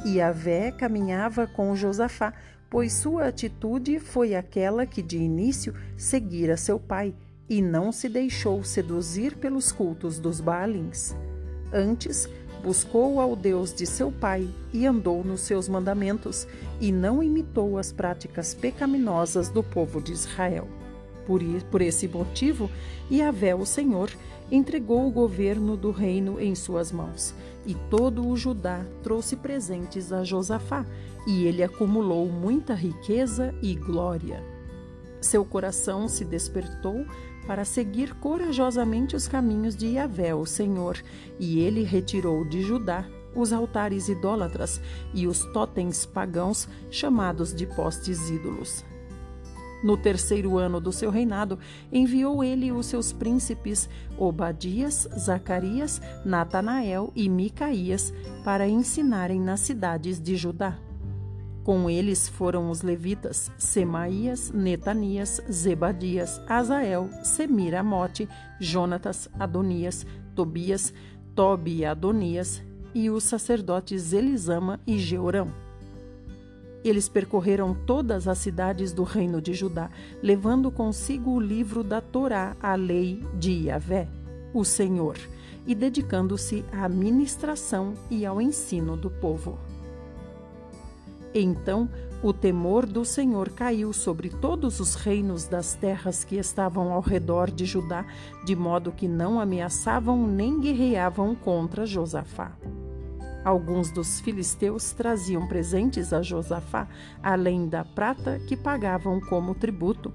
[SPEAKER 1] E Avé caminhava com Josafá, pois sua atitude foi aquela que de início seguira seu pai e não se deixou seduzir pelos cultos dos Baalins. Antes, buscou ao Deus de seu pai e andou nos seus mandamentos, e não imitou as práticas pecaminosas do povo de Israel. Por, por esse motivo, Yahvé, o Senhor, entregou o governo do reino em suas mãos, e todo o Judá trouxe presentes a Josafá, e ele acumulou muita riqueza e glória. Seu coração se despertou para seguir corajosamente os caminhos de Yahvé, o Senhor, e ele retirou de Judá os altares idólatras e os totens pagãos chamados de postes ídolos. No terceiro ano do seu reinado, enviou ele os seus príncipes Obadias, Zacarias, Natanael e Micaías para ensinarem nas cidades de Judá. Com eles foram os levitas Semaías, Netanias, Zebadias, Azael, Semiramote, Jonatas, Adonias, Tobias, Tobi e Adonias, e os sacerdotes Elisama e Jeorão. Eles percorreram todas as cidades do reino de Judá, levando consigo o livro da Torá, a lei de Yahvé, o Senhor, e dedicando-se à ministração e ao ensino do povo. Então o temor do Senhor caiu sobre todos os reinos das terras que estavam ao redor de Judá, de modo que não ameaçavam nem guerreavam contra Josafá. Alguns dos filisteus traziam presentes a Josafá, além da prata que pagavam como tributo.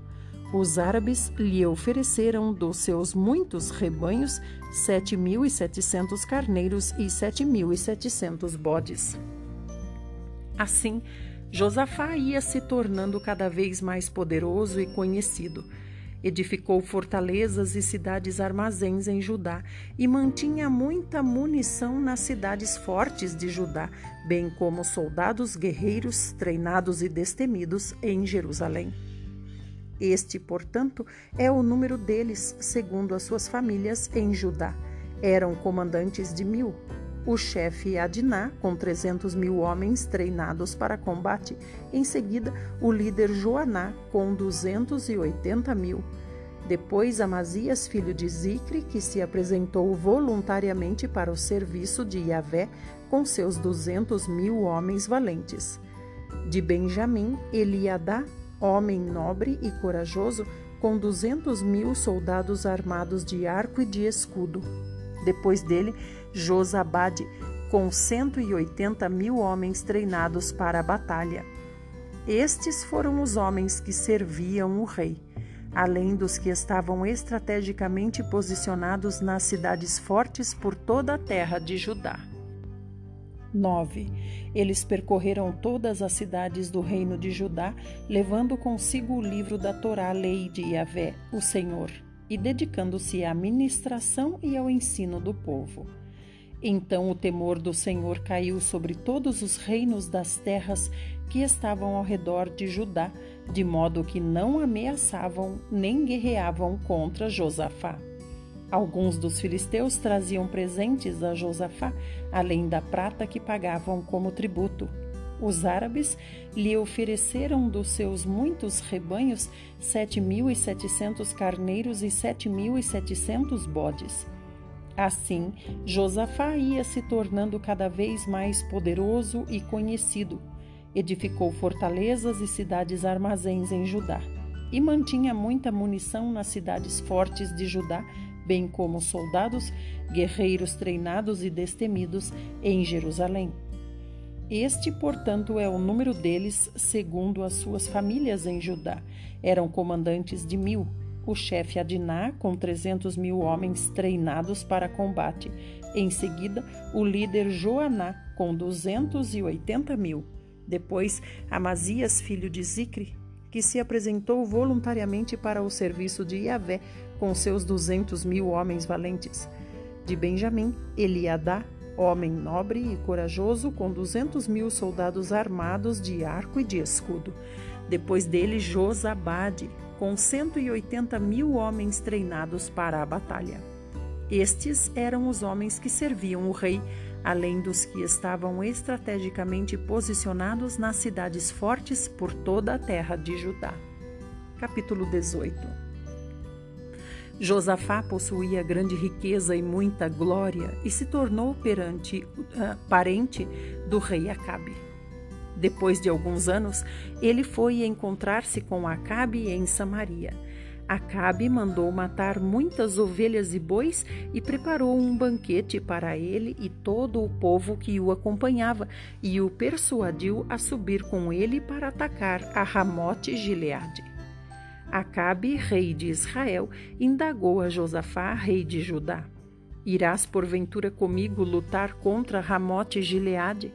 [SPEAKER 1] Os árabes lhe ofereceram dos seus muitos rebanhos sete mil e setecentos carneiros e sete mil e setecentos bodes. Assim, Josafá ia se tornando cada vez mais poderoso e conhecido. Edificou fortalezas e cidades armazéns em Judá e mantinha muita munição nas cidades fortes de Judá, bem como soldados guerreiros treinados e destemidos em Jerusalém. Este, portanto, é o número deles, segundo as suas famílias em Judá. Eram comandantes de mil. O chefe Adiná, com trezentos mil homens treinados para combate. Em seguida, o líder Joaná, com duzentos e oitenta mil. Depois Amazias, filho de Zicre, que se apresentou voluntariamente para o serviço de Yahvé com seus duzentos mil homens valentes. De Benjamim, Eliadá, homem nobre e corajoso, com duzentos mil soldados armados de arco e de escudo. Depois dele, Josabade, com cento e oitenta mil homens treinados para a batalha. Estes foram os homens que serviam o rei além dos que estavam estrategicamente posicionados nas cidades fortes por toda a terra de Judá. 9. Eles percorreram todas as cidades do reino de Judá, levando consigo o livro da Torá, lei de Yahvé, o Senhor, e dedicando-se à ministração e ao ensino do povo. Então o temor do Senhor caiu sobre todos os reinos das terras que estavam ao redor de Judá, de modo que não ameaçavam nem guerreavam contra Josafá. Alguns dos filisteus traziam presentes a Josafá, além da prata que pagavam como tributo. Os árabes lhe ofereceram dos seus muitos rebanhos sete mil e setecentos carneiros e sete mil e setecentos bodes. Assim, Josafá ia se tornando cada vez mais poderoso e conhecido Edificou fortalezas e cidades armazéns em Judá, e mantinha muita munição nas cidades fortes de Judá, bem como soldados, guerreiros treinados e destemidos em Jerusalém. Este, portanto, é o número deles segundo as suas famílias em Judá. Eram comandantes de mil, o chefe Adiná, com trezentos mil homens treinados para combate. Em seguida, o líder Joaná, com duzentos e oitenta mil. Depois, Amazias, filho de Zicre, que se apresentou voluntariamente para o serviço de Yahvé com seus duzentos mil homens valentes. De Benjamim, Eliadá, homem nobre e corajoso, com duzentos mil soldados armados de arco e de escudo. Depois dele, Josabade, com cento e oitenta mil homens treinados para a batalha. Estes eram os homens que serviam o rei além dos que estavam estrategicamente posicionados nas cidades fortes por toda a terra de Judá. Capítulo 18 Josafá possuía grande riqueza e muita glória e se tornou perante uh, parente do rei Acabe. Depois de alguns anos, ele foi encontrar-se com Acabe em Samaria Acabe mandou matar muitas ovelhas e bois e preparou um banquete para ele e todo o povo que o acompanhava e o persuadiu a subir com ele para atacar a Ramote Gileade. Acabe, rei de Israel, indagou a Josafá, rei de Judá: Irás porventura comigo lutar contra Ramote Gileade?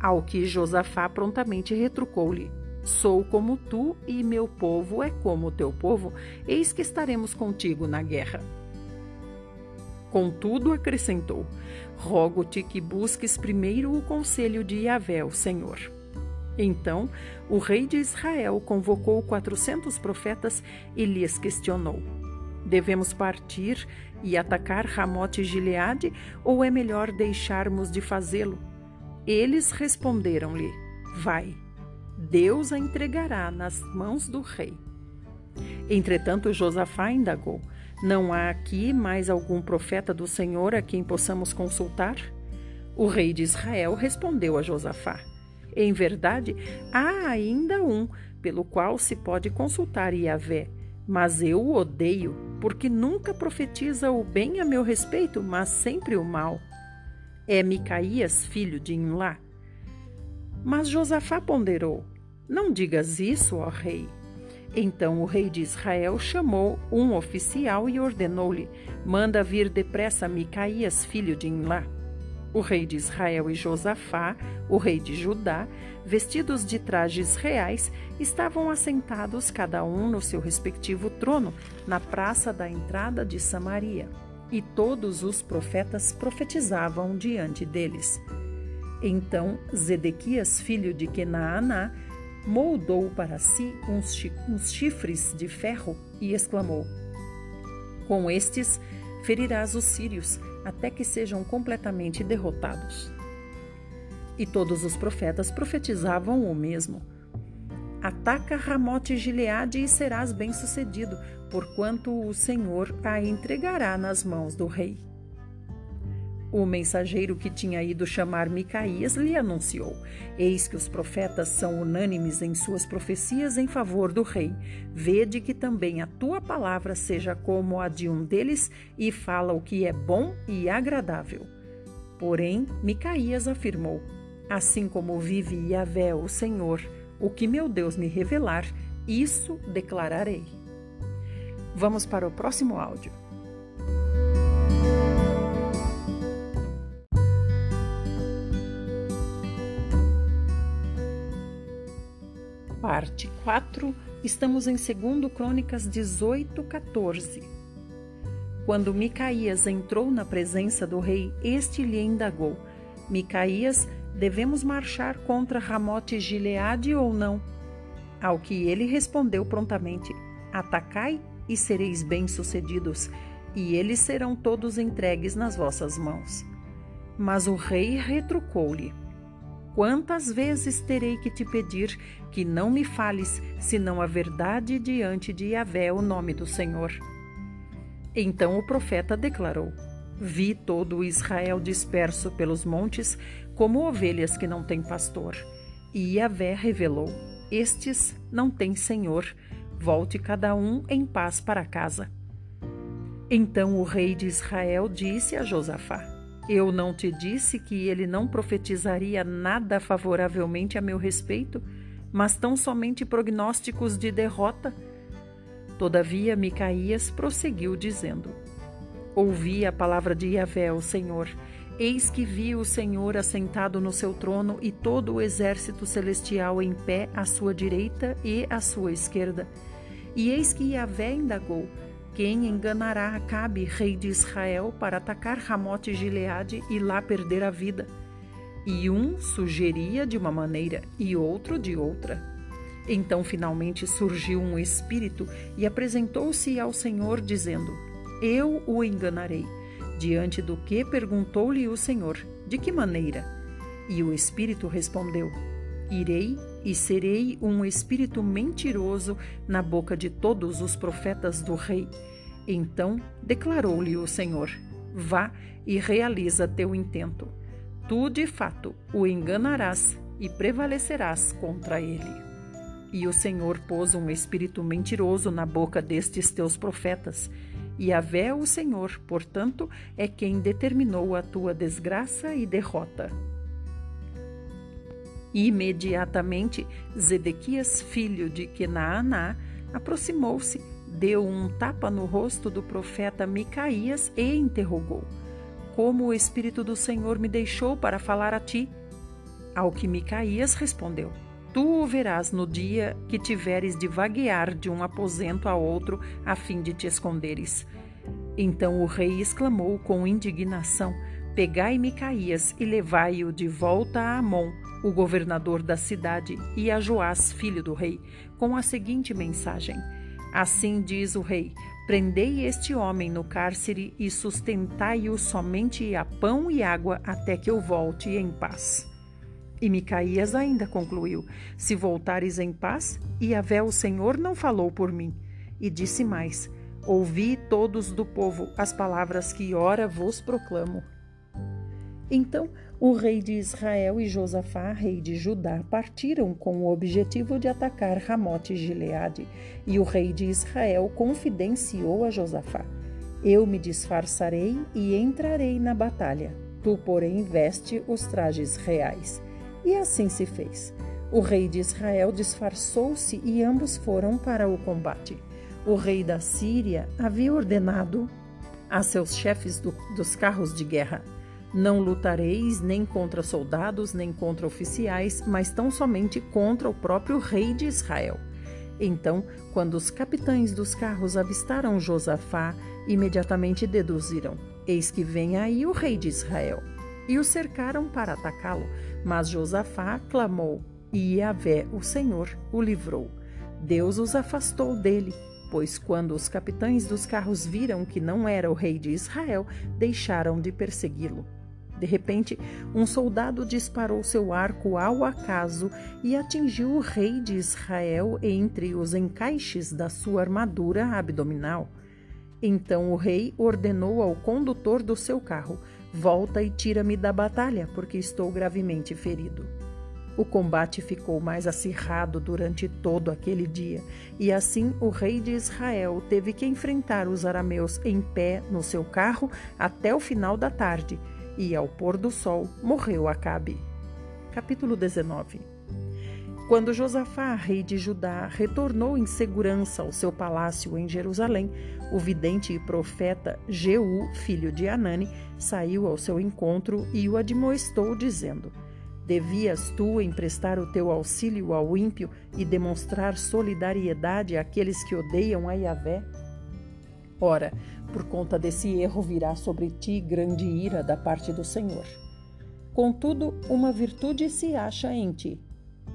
[SPEAKER 1] Ao que Josafá prontamente retrucou-lhe: Sou como tu e meu povo é como teu povo, eis que estaremos contigo na guerra. Contudo, acrescentou: Rogo-te que busques primeiro o conselho de Yahvé, o Senhor. Então o rei de Israel convocou quatrocentos profetas e lhes questionou: Devemos partir e atacar Ramote e Gileade, ou é melhor deixarmos de fazê-lo? Eles responderam-lhe: Vai, Deus a entregará nas mãos do rei. Entretanto, Josafá indagou: Não há aqui mais algum profeta do Senhor a quem possamos consultar? O rei de Israel respondeu a Josafá: em verdade, há ainda um pelo qual se pode consultar Yahvé, mas eu o odeio, porque nunca profetiza o bem a meu respeito, mas sempre o mal. É Micaías, filho de Inlá. Mas Josafá ponderou: Não digas isso, ó rei. Então o rei de Israel chamou um oficial e ordenou-lhe: Manda vir depressa Micaías, filho de Inlá. O rei de Israel e Josafá, o rei de Judá, vestidos de trajes reais, estavam assentados cada um no seu respectivo trono, na praça da entrada de Samaria. E todos os profetas profetizavam diante deles. Então Zedequias, filho de Kenaaná, moldou para si uns chifres de ferro e exclamou: Com estes ferirás os sírios até que sejam completamente derrotados. E todos os profetas profetizavam o mesmo. Ataca Ramote Gileade e serás bem-sucedido, porquanto o Senhor a entregará nas mãos do rei. O mensageiro que tinha ido chamar Micaías lhe anunciou: Eis que os profetas são unânimes em suas profecias em favor do rei. Vede que também a tua palavra seja como a de um deles e fala o que é bom e agradável. Porém, Micaías afirmou: Assim como vive Yahvé, o Senhor, o que meu Deus me revelar, isso declararei. Vamos para o próximo áudio. parte 4, estamos em 2 Crônicas 18, 14. Quando Micaías entrou na presença do rei, este lhe indagou: Micaías, devemos marchar contra Ramote Gileade ou não? Ao que ele respondeu prontamente: Atacai e sereis bem-sucedidos, e eles serão todos entregues nas vossas mãos. Mas o rei retrucou-lhe: Quantas vezes terei que te pedir que não me fales, senão a verdade diante de Yahvé, o nome do Senhor? Então o profeta declarou: Vi todo Israel disperso pelos montes, como ovelhas que não têm pastor. E Yahvé revelou: Estes não têm senhor, volte cada um em paz para casa. Então o rei de Israel disse a Josafá: eu não te disse que ele não profetizaria nada favoravelmente a meu respeito, mas tão somente prognósticos de derrota? Todavia, Micaías prosseguiu dizendo: Ouvi a palavra de Yahvé, o Senhor. Eis que vi o Senhor assentado no seu trono e todo o exército celestial em pé à sua direita e à sua esquerda. E eis que Yahvé indagou: quem enganará Acabe, rei de Israel, para atacar Ramote Gileade e lá perder a vida? E um sugeria de uma maneira e outro de outra. Então finalmente surgiu um espírito e apresentou-se ao Senhor, dizendo: Eu o enganarei. Diante do que perguntou-lhe o Senhor: De que maneira? E o espírito respondeu: Irei e serei um espírito mentiroso na boca de todos os profetas do rei. Então declarou-lhe o Senhor: Vá e realiza teu intento. Tu, de fato, o enganarás e prevalecerás contra ele. E o Senhor pôs um espírito mentiroso na boca destes teus profetas. E a vé o Senhor, portanto, é quem determinou a tua desgraça e derrota. Imediatamente, Zedequias, filho de Kenaaná, aproximou-se, deu um tapa no rosto do profeta Micaías e interrogou: Como o Espírito do Senhor me deixou para falar a ti? Ao que Micaías respondeu: Tu o verás no dia que tiveres de vaguear de um aposento a outro, a fim de te esconderes. Então o rei exclamou com indignação: Pegai Micaías e levai-o de volta a Amon, o governador da cidade, e a Joás, filho do rei, com a seguinte mensagem: Assim diz o rei: Prendei este homem no cárcere e sustentai-o somente a pão e água até que eu volte em paz. E Micaías ainda concluiu: Se voltares em paz, Yahvé o Senhor não falou por mim. E disse mais: Ouvi todos do povo as palavras que ora vos proclamo. Então o rei de Israel e Josafá, rei de Judá, partiram com o objetivo de atacar Ramote Gileade, e o rei de Israel confidenciou a Josafá: Eu me disfarçarei e entrarei na batalha. Tu, porém, veste os trajes reais. E assim se fez. O rei de Israel disfarçou-se e ambos foram para o combate. O rei da Síria havia ordenado a seus chefes do, dos carros de guerra: Não lutareis nem contra soldados, nem contra oficiais, mas tão somente contra o próprio rei de Israel. Então, quando os capitães dos carros avistaram Josafá, imediatamente deduziram: Eis que vem aí o rei de Israel e o cercaram para atacá-lo. Mas Josafá clamou, e Yahvé, o Senhor, o livrou. Deus os afastou dele, pois quando os capitães dos carros viram que não era o rei de Israel, deixaram de persegui-lo. De repente, um soldado disparou seu arco ao acaso e atingiu o rei de Israel entre os encaixes da sua armadura abdominal. Então o rei ordenou ao condutor do seu carro: Volta e tira-me da batalha, porque estou gravemente ferido. O combate ficou mais acirrado durante todo aquele dia, e assim o rei de Israel teve que enfrentar os arameus em pé no seu carro até o final da tarde, e ao pôr do sol morreu Acabe. Capítulo 19 quando Josafá, rei de Judá, retornou em segurança ao seu palácio em Jerusalém, o vidente e profeta Jeú, filho de Anani, saiu ao seu encontro e o admoestou, dizendo: Devias tu emprestar o teu auxílio ao ímpio e demonstrar solidariedade àqueles que odeiam a Yahvé? Ora, por conta desse erro virá sobre ti grande ira da parte do Senhor. Contudo, uma virtude se acha em ti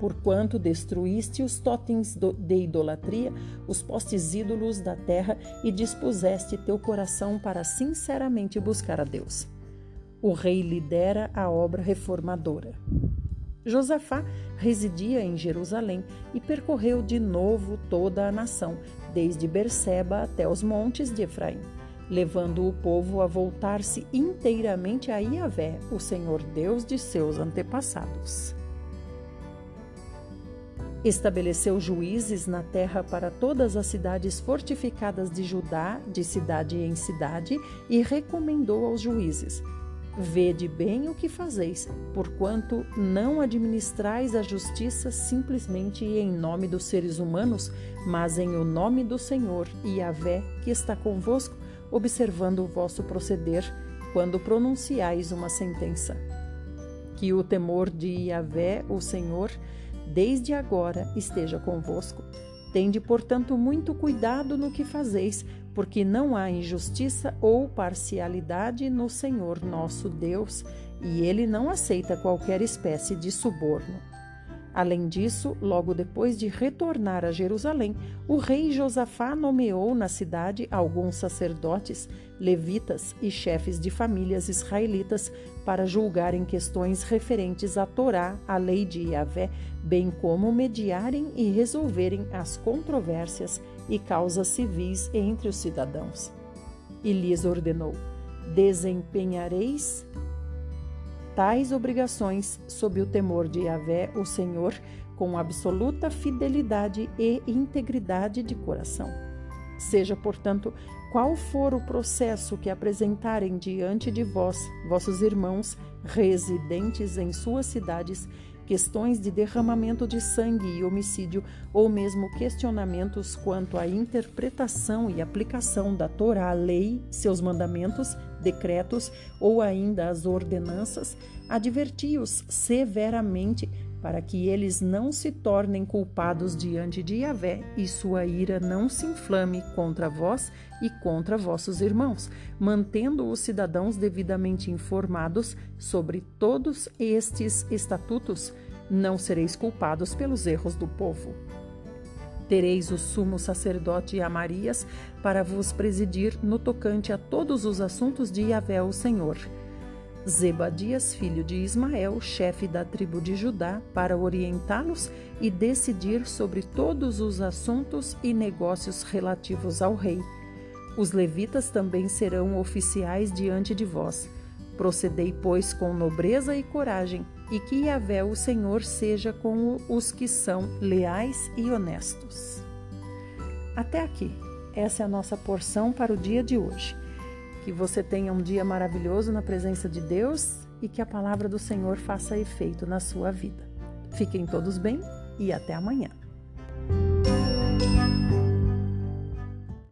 [SPEAKER 1] porquanto destruíste os totens de idolatria, os postes ídolos da terra e dispuseste teu coração para sinceramente buscar a Deus. O rei lidera a obra reformadora. Josafá residia em Jerusalém e percorreu de novo toda a nação, desde Berseba até os montes de Efraim, levando o povo a voltar-se inteiramente a Iavé, o Senhor Deus de seus antepassados. Estabeleceu juízes na terra para todas as cidades fortificadas de Judá, de cidade em cidade, e recomendou aos juízes: Vede bem o que fazeis, porquanto não administrais a justiça simplesmente em nome dos seres humanos, mas em o nome do Senhor e que está convosco, observando o vosso proceder quando pronunciais uma sentença. Que o temor de Yahvé, o Senhor, desde agora esteja convosco. Tende, portanto, muito cuidado no que fazeis, porque não há injustiça ou parcialidade no Senhor nosso Deus, e ele não aceita qualquer espécie de suborno. Além disso, logo depois de retornar a Jerusalém, o rei Josafá nomeou na cidade alguns sacerdotes, levitas e chefes de famílias israelitas para julgarem questões referentes à Torá, à lei de Yahvé, bem como mediarem e resolverem as controvérsias e causas civis entre os cidadãos. E lhes ordenou: desempenhareis tais obrigações sob o temor de Yahvé, o Senhor, com absoluta fidelidade e integridade de coração. Seja, portanto, qual for o processo que apresentarem diante de vós, vossos irmãos, residentes em suas cidades, questões de derramamento de sangue e homicídio, ou mesmo questionamentos quanto à interpretação e aplicação da Torá, lei, seus mandamentos, decretos ou ainda as ordenanças, adverti-os severamente para que eles não se tornem culpados diante de Yahvé e sua ira não se inflame contra vós e contra vossos irmãos, mantendo os cidadãos devidamente informados sobre todos estes estatutos, não sereis culpados pelos erros do povo. Tereis o sumo sacerdote Amarias para vos presidir no tocante a todos os assuntos de Yahvé o Senhor Zebadias, filho de Ismael, chefe da tribo de Judá, para orientá-los e decidir sobre todos os assuntos e negócios relativos ao rei. Os levitas também serão oficiais diante de vós. Procedei, pois, com nobreza e coragem, e que Yahvé, o Senhor, seja com os que são leais e honestos. Até aqui. Essa é a nossa porção para o dia de hoje. Que você tenha um dia maravilhoso na presença de Deus e que a palavra do Senhor faça efeito na sua vida. Fiquem todos bem e até amanhã.